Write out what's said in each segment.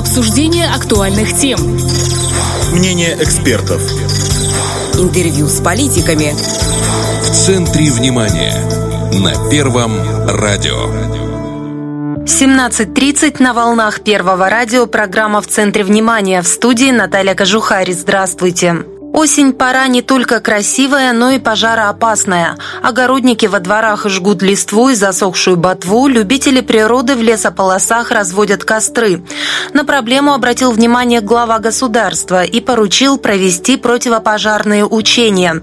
Обсуждение актуальных тем. Мнение экспертов. Интервью с политиками. В центре внимания. На Первом радио. 17.30 на волнах Первого радио. Программа «В центре внимания». В студии Наталья Кожухари. Здравствуйте. Осень – пора не только красивая, но и пожароопасная. Огородники во дворах жгут листву и засохшую ботву, любители природы в лесополосах разводят костры. На проблему обратил внимание глава государства и поручил провести противопожарные учения.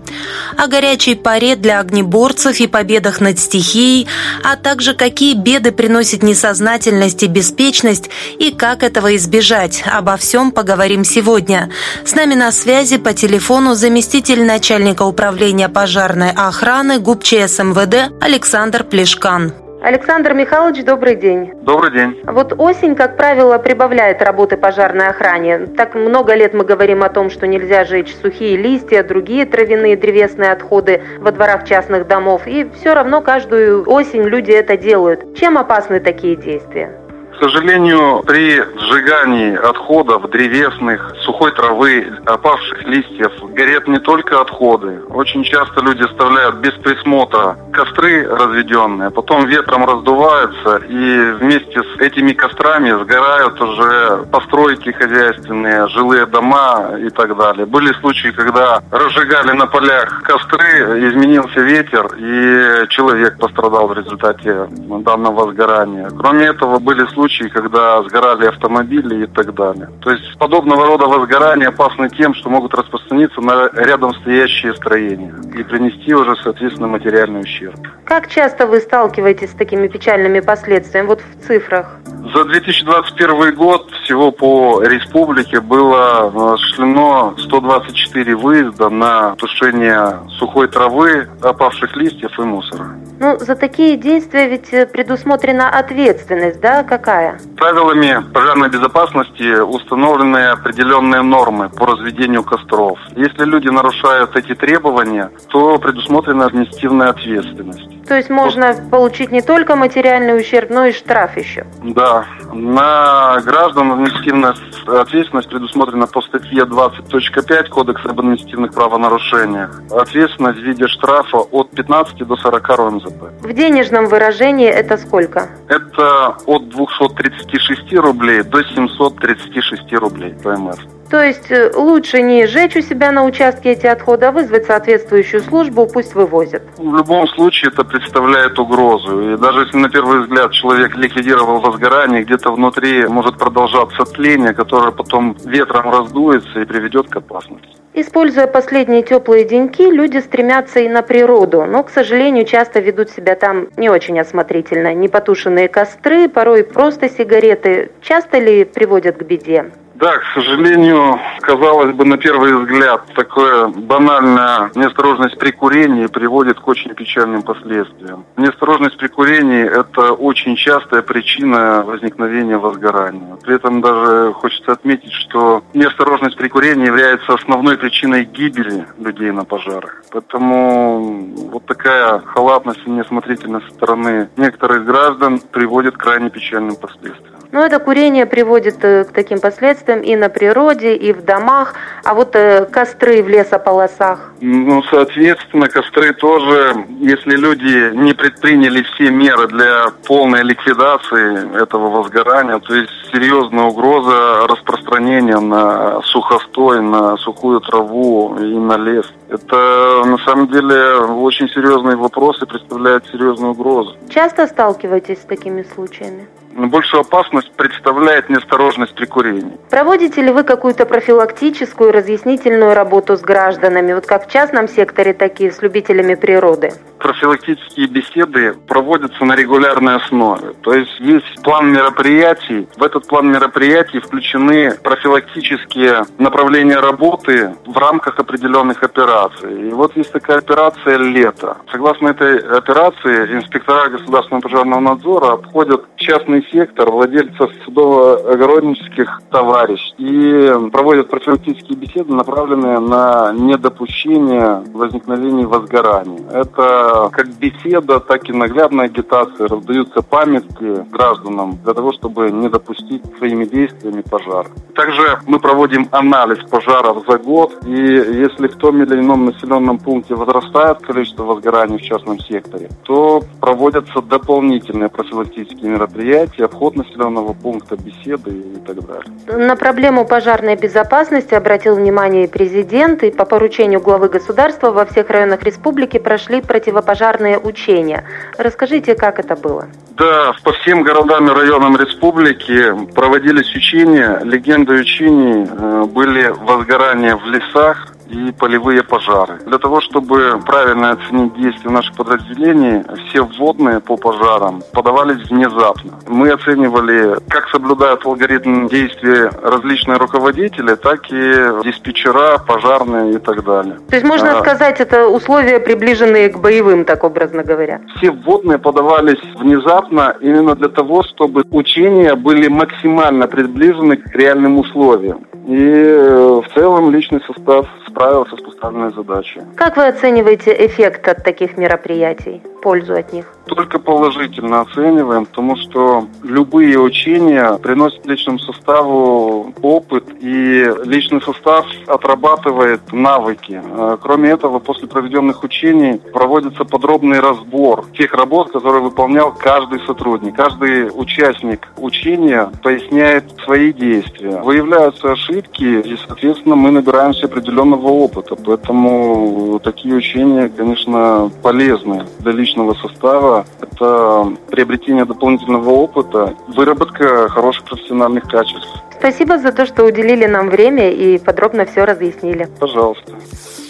О горячей паре для огнеборцев и победах над стихией, а также какие беды приносит несознательность и беспечность и как этого избежать. Обо всем поговорим сегодня. С нами на связи по телефону телефону заместитель начальника управления пожарной охраны ГУПЧС МВД Александр Плешкан. Александр Михайлович, добрый день. Добрый день. Вот осень, как правило, прибавляет работы пожарной охране. Так много лет мы говорим о том, что нельзя жечь сухие листья, другие травяные древесные отходы во дворах частных домов. И все равно каждую осень люди это делают. Чем опасны такие действия? К сожалению, при сжигании отходов древесных, сухой травы, опавших листьев горят не только отходы. Очень часто люди оставляют без присмотра костры разведенные, потом ветром раздуваются, и вместе с этими кострами сгорают уже постройки хозяйственные, жилые дома и так далее. Были случаи, когда разжигали на полях костры, изменился ветер, и человек пострадал в результате данного сгорания. Кроме этого, были случаи, случаи, когда сгорали автомобили и так далее. То есть подобного рода возгорания опасны тем, что могут распространиться на рядом стоящие строения и принести уже, соответственно, материальный ущерб. Как часто вы сталкиваетесь с такими печальными последствиями, вот в цифрах? За 2021 год всего по республике было осуществлено 124 выезда на тушение сухой травы, опавших листьев и мусора. Ну, за такие действия ведь предусмотрена ответственность, да, какая? Правилами пожарной безопасности установлены определенные нормы по разведению костров. Если люди нарушают эти требования, то предусмотрена административная ответственность. То есть можно получить не только материальный ущерб, но и штраф еще? Да. На граждан административная ответственность предусмотрена по статье 20.5 Кодекса об административных правонарушениях. Ответственность в виде штрафа от 15 до 40 РОНЗП. В денежном выражении это сколько? Это от 236 рублей до 736 рублей ПМР. То есть э, лучше не сжечь у себя на участке эти отходы, а вызвать соответствующую службу, пусть вывозят. В любом случае это представляет угрозу. И даже если на первый взгляд человек ликвидировал возгорание, где-то внутри может продолжаться тление, которое потом ветром раздуется и приведет к опасности. Используя последние теплые деньки, люди стремятся и на природу, но, к сожалению, часто ведут себя там не очень осмотрительно. Непотушенные костры, порой просто сигареты часто ли приводят к беде? Да, к сожалению, казалось бы, на первый взгляд, такое банальная неосторожность при курении приводит к очень печальным последствиям. Неосторожность при курении – это очень частая причина возникновения возгорания. При этом даже хочется отметить, что неосторожность при курении является основной причиной гибели людей на пожарах. Поэтому вот такая халатность и неосмотрительность со стороны некоторых граждан приводит к крайне печальным последствиям. Но это курение приводит э, к таким последствиям и на природе, и в домах. А вот э, костры в лесополосах? Ну, соответственно, костры тоже, если люди не предприняли все меры для полной ликвидации этого возгорания, то есть серьезная угроза распространения на сухостой, на сухую траву и на лес. Это на самом деле очень серьезные вопросы, представляют серьезную угрозу. Часто сталкиваетесь с такими случаями? Большую опасность представляет неосторожность при курении. Проводите ли вы какую-то профилактическую, разъяснительную работу с гражданами, вот как в частном секторе, так и с любителями природы? профилактические беседы проводятся на регулярной основе. То есть есть план мероприятий. В этот план мероприятий включены профилактические направления работы в рамках определенных операций. И вот есть такая операция «Лето». Согласно этой операции инспектора государственного пожарного надзора обходят частные сектор, владельцев судово-огороднических товарищ и проводят профилактические беседы, направленные на недопущение возникновения возгораний. Это как беседа, так и наглядная агитация. Раздаются памятки гражданам для того, чтобы не допустить своими действиями пожар. Также мы проводим анализ пожаров за год, и если в том или ином населенном пункте возрастает количество возгораний в частном секторе, то проводятся дополнительные профилактические мероприятия, обход населенного пункта, беседы и так далее. На проблему пожарной безопасности обратил внимание президент, и по поручению главы государства во всех районах республики прошли противопожарные учения. Расскажите, как это было? Да, по всем городам и районам республики проводились учения. Легендой учений э, были возгорания в лесах, и полевые пожары. Для того, чтобы правильно оценить действия наших подразделений, все вводные по пожарам подавались внезапно. Мы оценивали, как соблюдают алгоритм действия различные руководители, так и диспетчера, пожарные и так далее. То есть можно а, сказать, это условия, приближенные к боевым, так образно говоря? Все вводные подавались внезапно именно для того, чтобы учения были максимально приближены к реальным условиям. И э, в целом личный состав справился с поставленной задачей. Как вы оцениваете эффект от таких мероприятий, пользу от них? только положительно оцениваем, потому что любые учения приносят личному составу опыт, и личный состав отрабатывает навыки. А, кроме этого, после проведенных учений проводится подробный разбор тех работ, которые выполнял каждый сотрудник. Каждый участник учения поясняет свои действия. Выявляются ошибки, и, соответственно, мы набираемся определенного опыта. Поэтому такие учения, конечно, полезны для личного состава это приобретение дополнительного опыта, выработка хороших профессиональных качеств. Спасибо за то, что уделили нам время и подробно все разъяснили. Пожалуйста.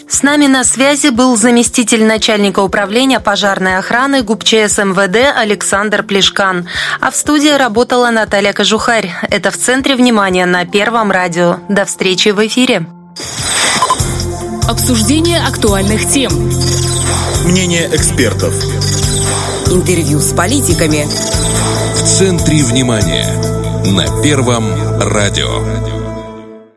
С нами на связи был заместитель начальника управления пожарной охраны ГУПЧС МВД Александр Плешкан. А в студии работала Наталья Кожухарь. Это в центре внимания на Первом радио. До встречи в эфире. Обсуждение актуальных тем. Мнение экспертов интервью с политиками. В центре внимания на Первом радио.